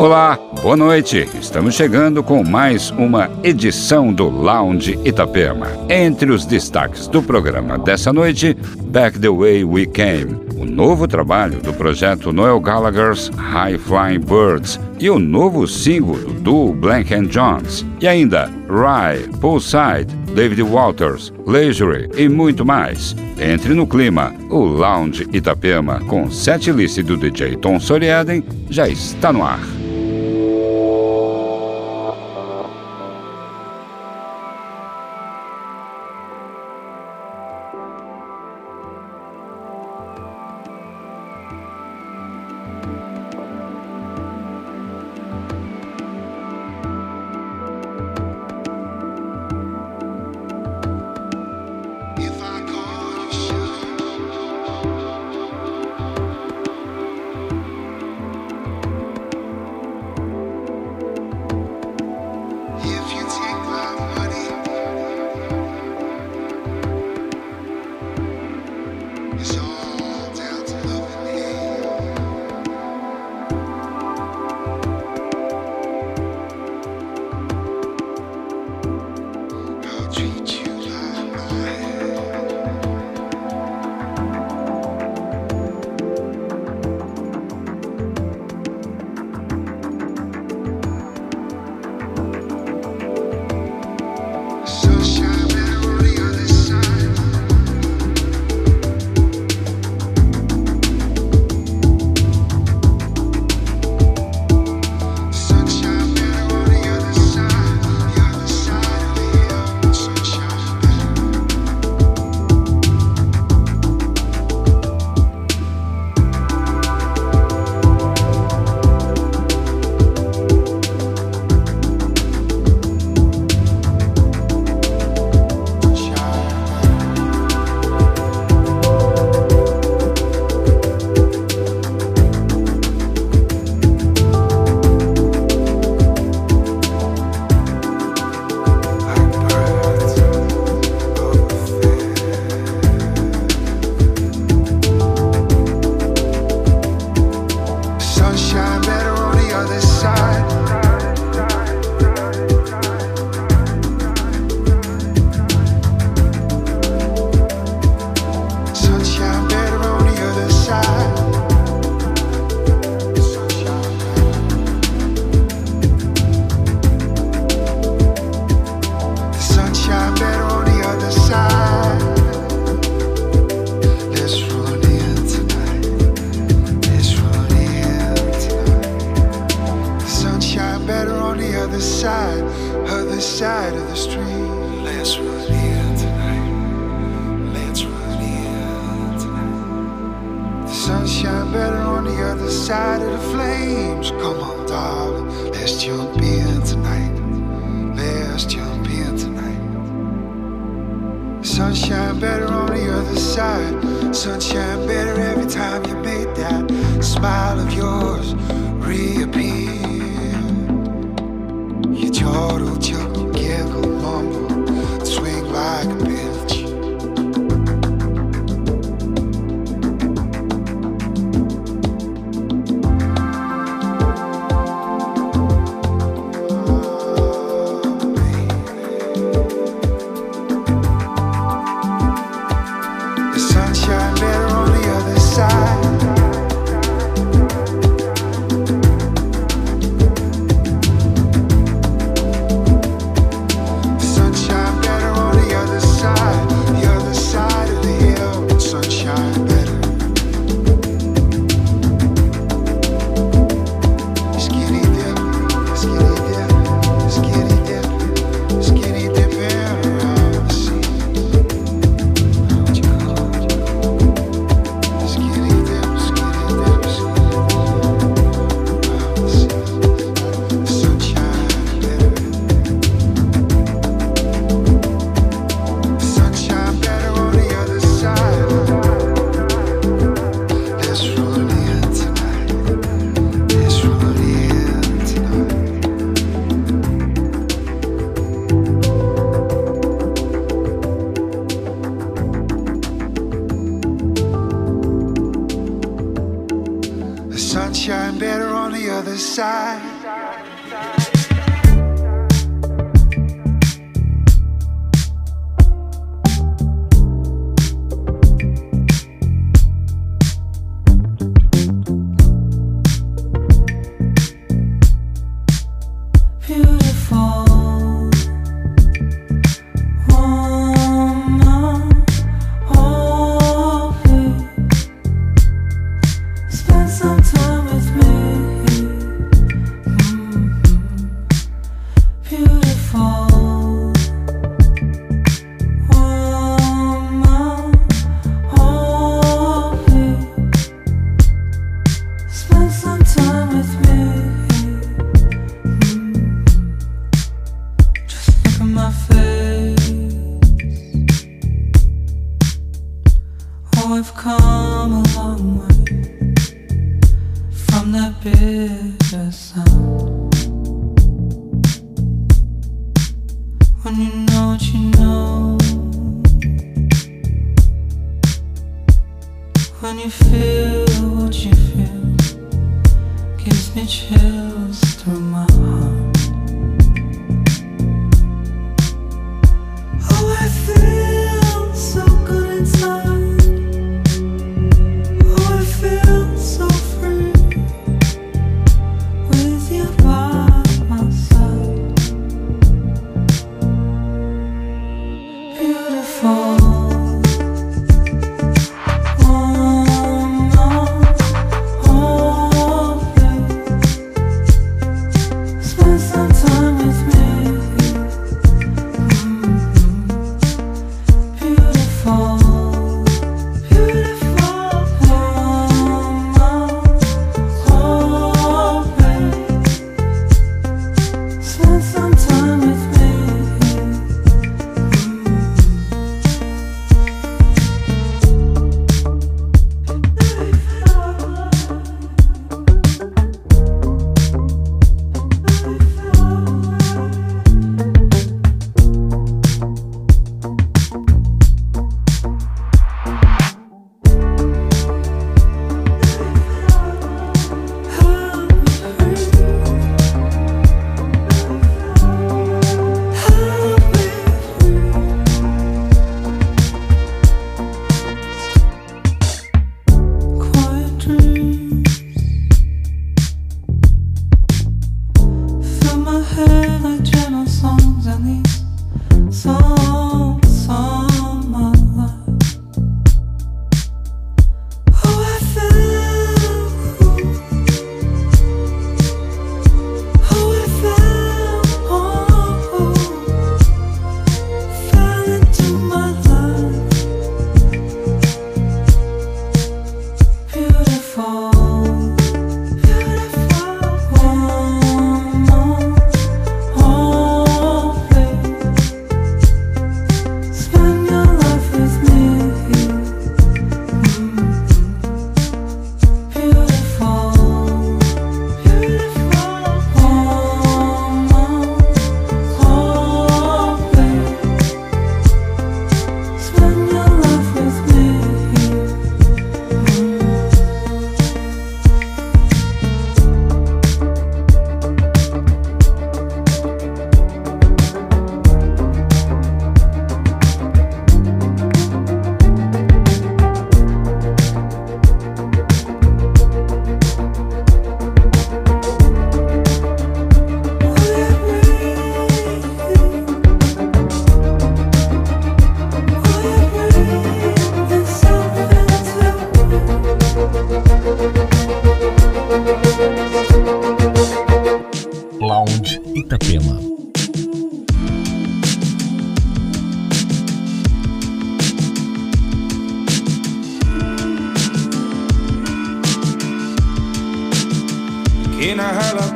Olá, boa noite. Estamos chegando com mais uma edição do Lounge Itapema. Entre os destaques do programa dessa noite, Back the Way We Came, o novo trabalho do projeto Noel Gallagher's High Flying Birds e o novo single do duo Blank and Jones. E ainda Rye, Poolside, David Walters, Leisure e muito mais. Entre no clima, o Lounge Itapema com setlist do DJ Tom Soriaden já está no ar.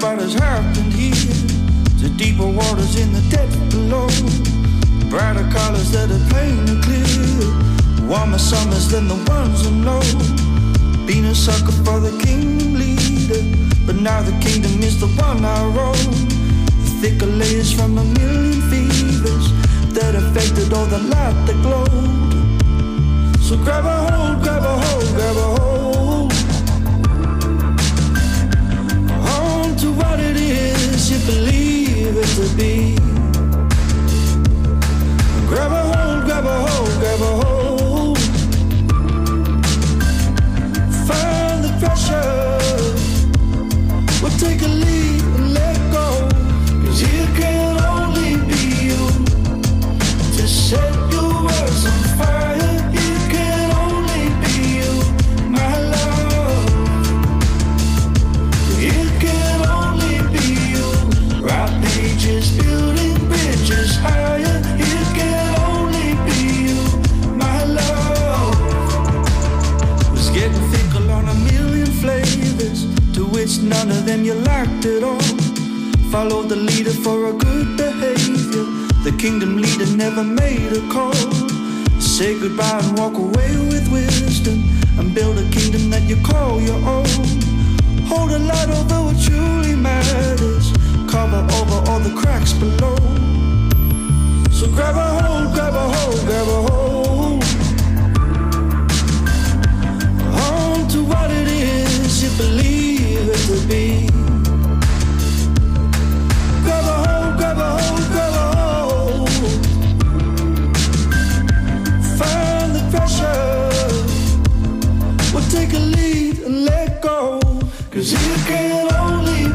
what has happened here. The deeper waters in the depth below, brighter colors that are plain and clear. Warmer summers than the ones I know. Been a sucker for the king leader, but now the kingdom is the one I roam. Thicker layers from a million fevers that affected all the light that glowed. So grab a hold, grab a hold, grab a hold. what it is you believe it to be. Grab a hold, grab a hold, grab a hold. Find the pressure. We'll take a leap and let go. Cause here comes. None of them you liked at all. Follow the leader for a good behavior. The kingdom leader never made a call. Say goodbye and walk away with wisdom, and build a kingdom that you call your own. Hold a light over what truly matters, cover over all the cracks below. So grab a hold, grab a hold, grab a hold. On to what it is you believe it to be. Grab a hold, grab a hold, grab a hold. Find the pressure. Well, take a lead and let go. Cause it can only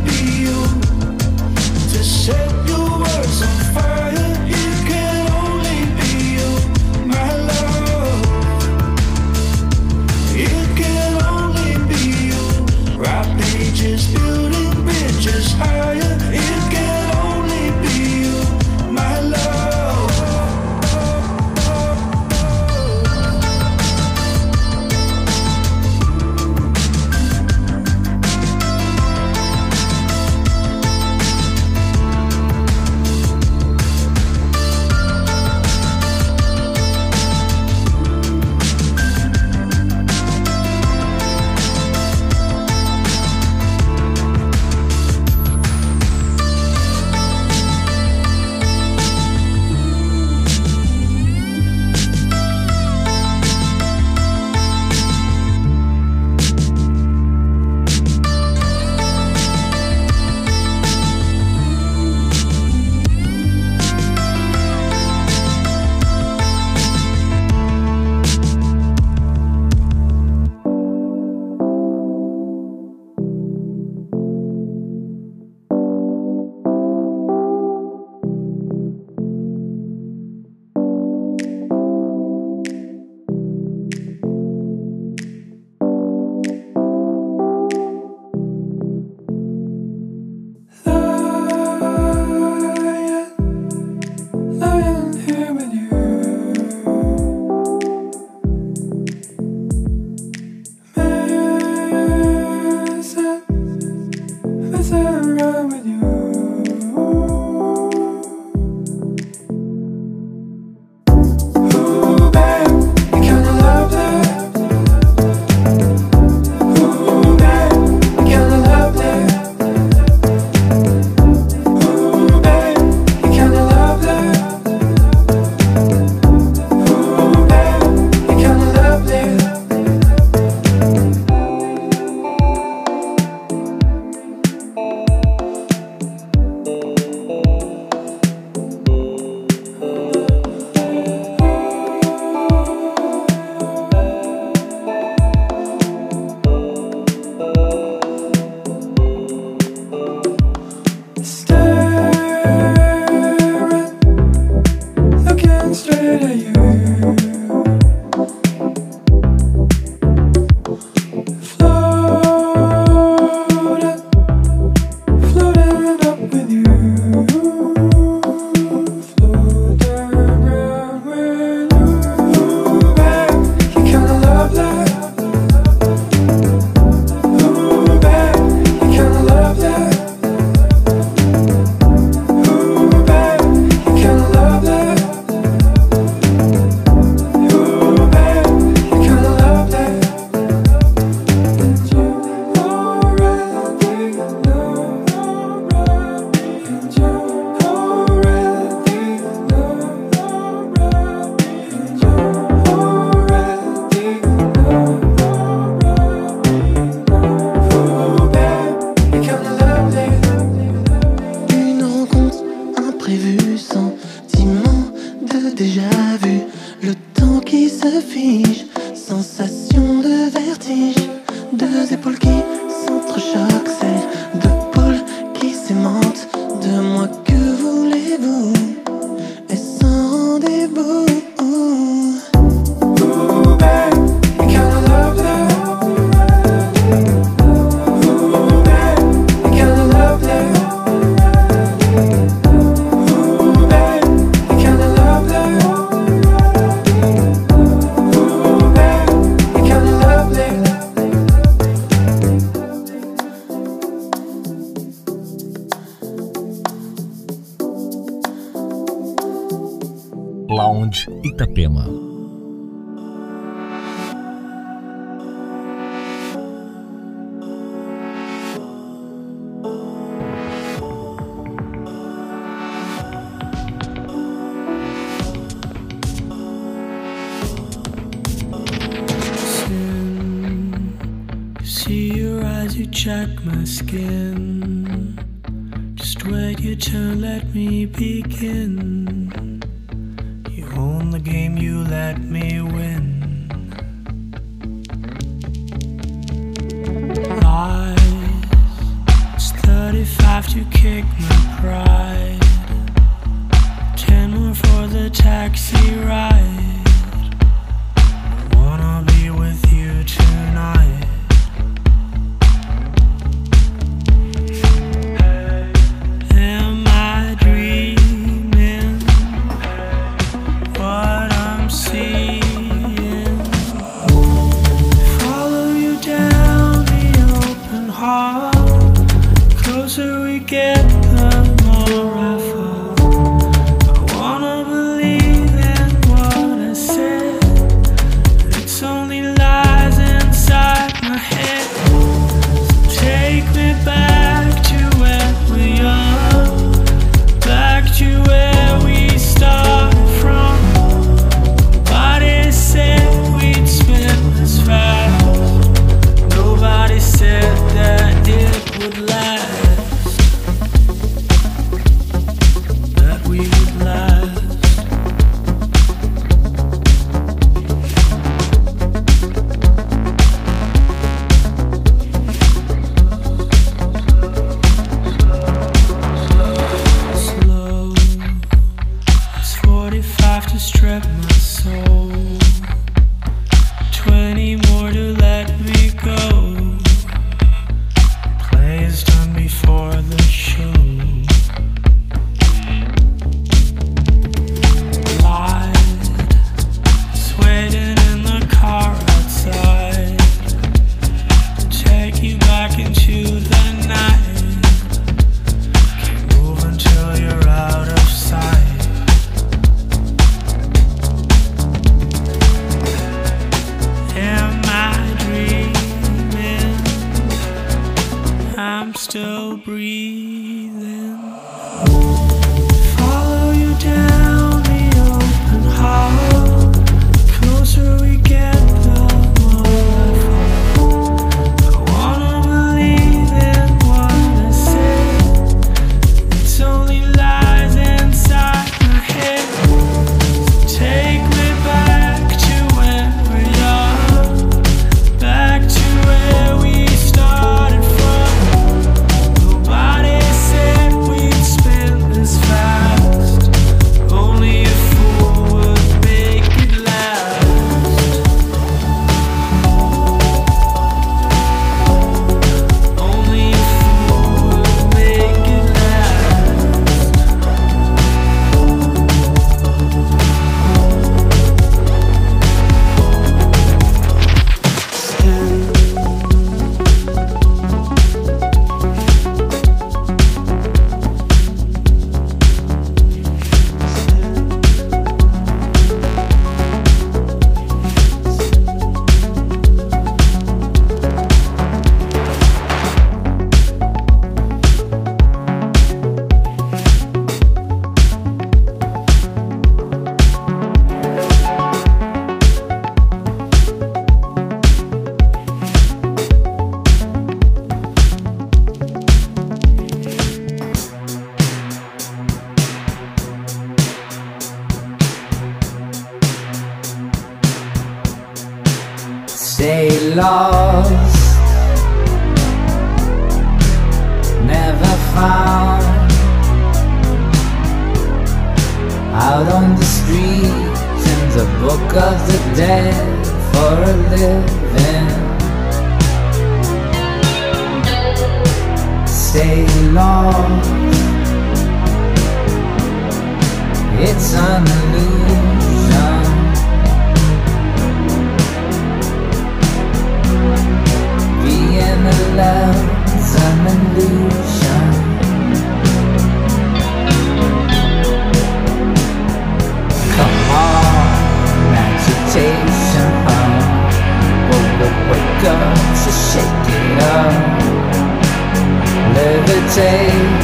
levitate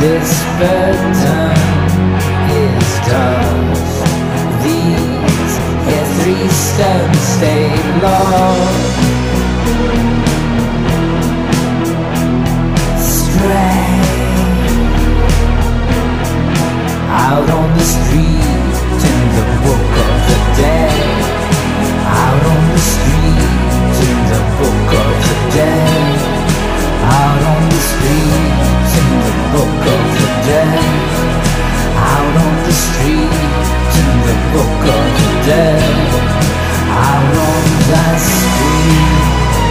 This burden is tough These yeah, three stones stay long. Stray Out on the street in the book of the dead Out on the street in the book of the dead out on the streets in the book of the dead. Out on the streets in the book of the dead. Out on that street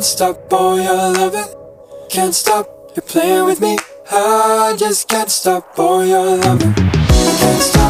can't stop boy your loving Can't stop, you're playing with me I just can't stop boy your loving can't stop.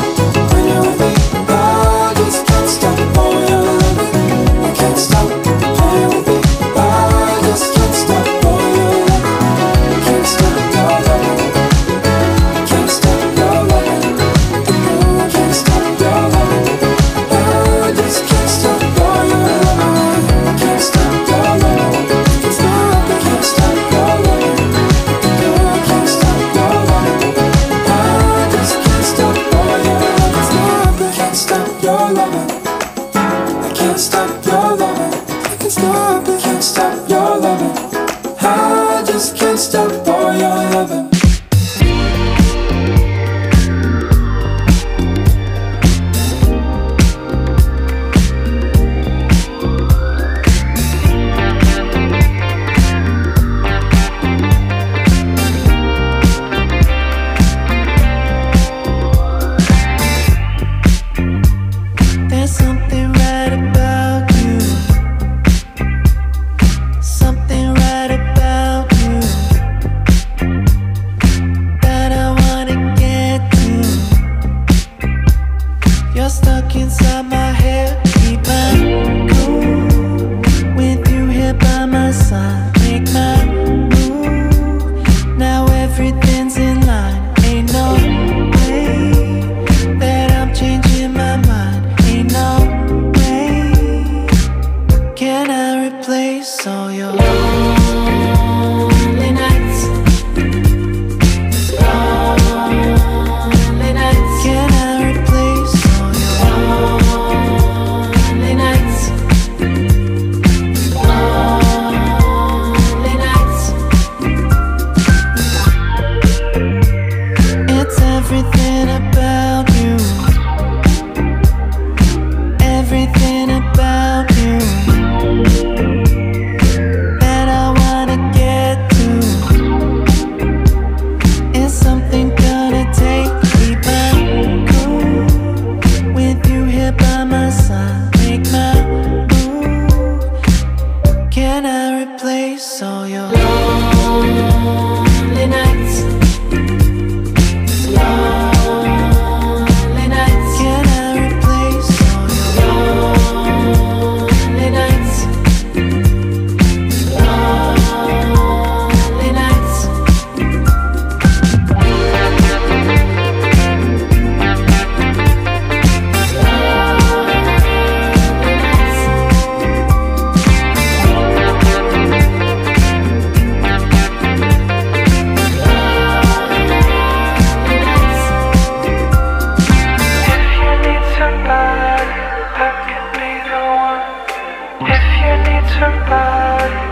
your body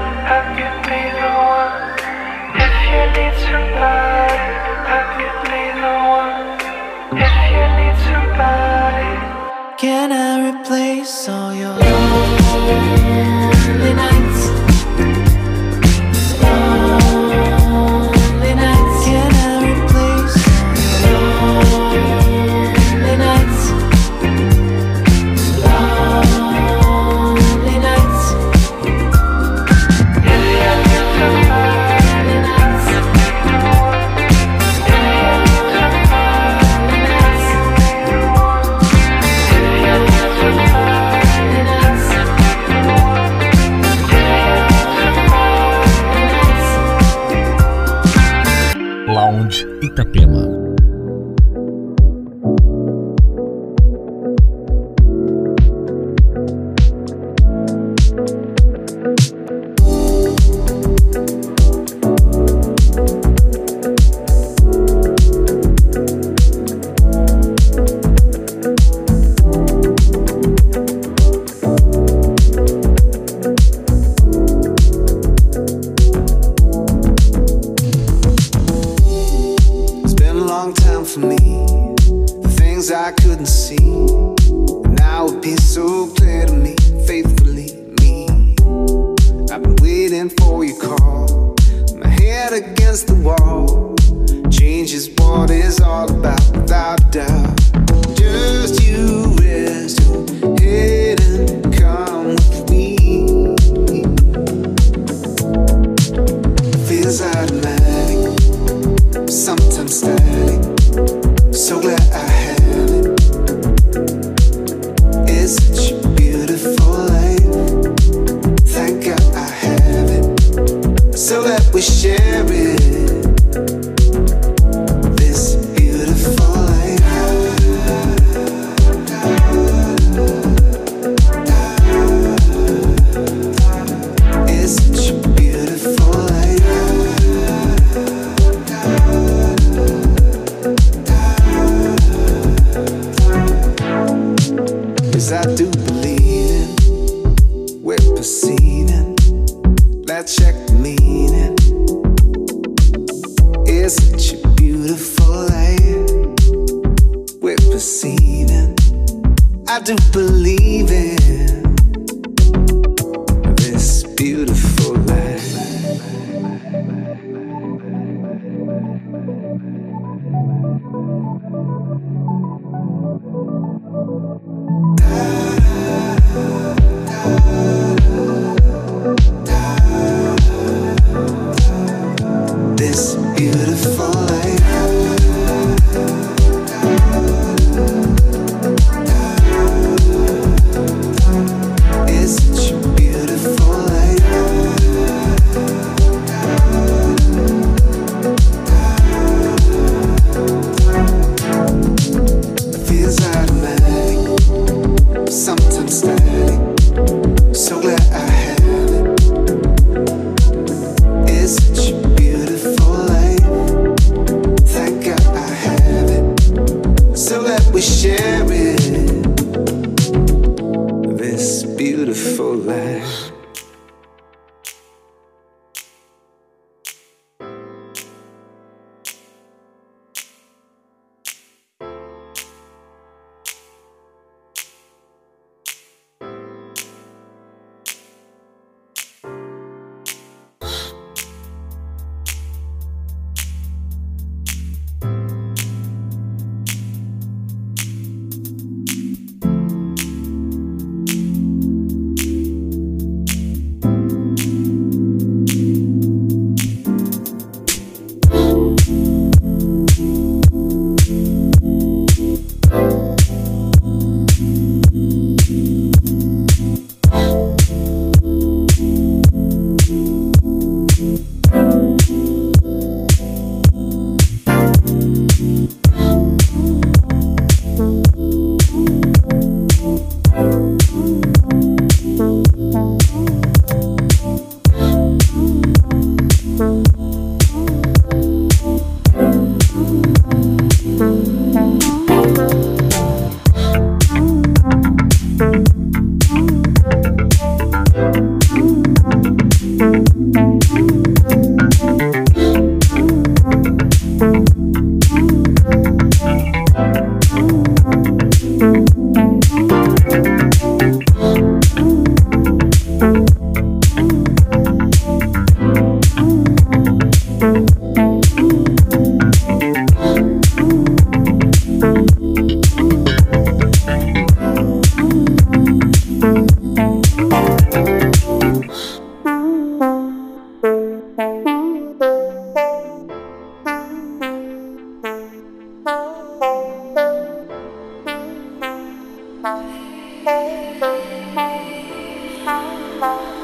Bye.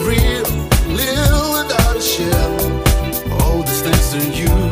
real, live without a shell. All these things to you.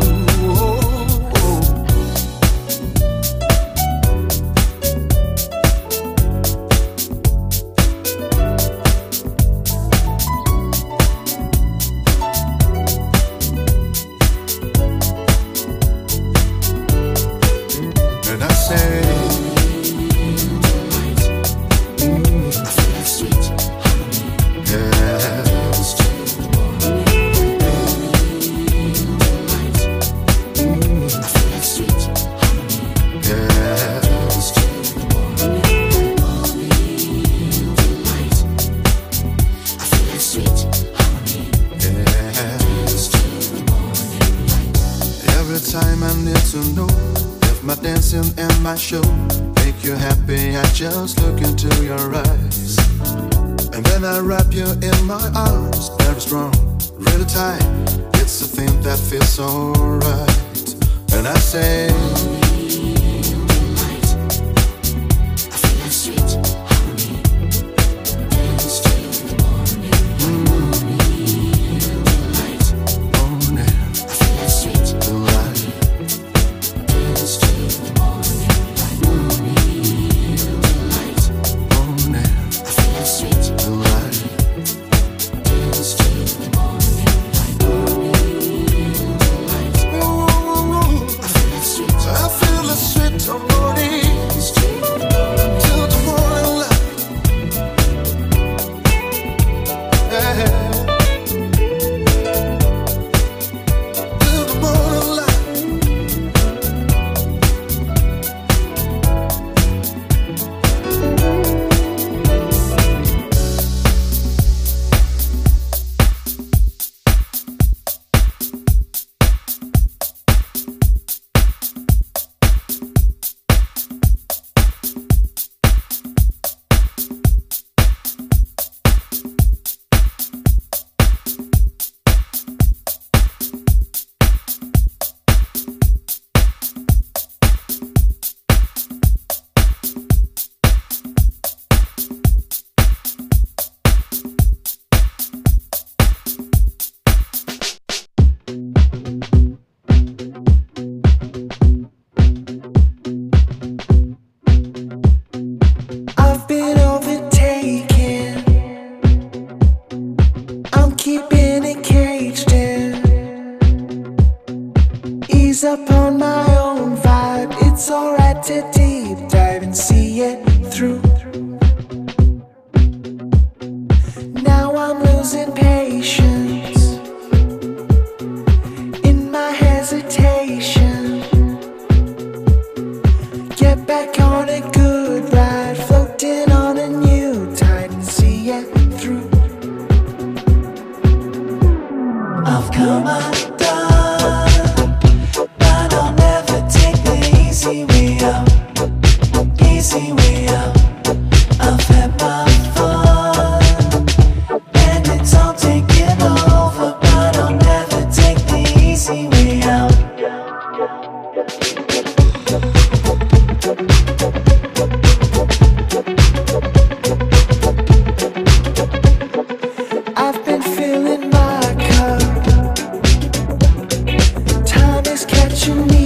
to me.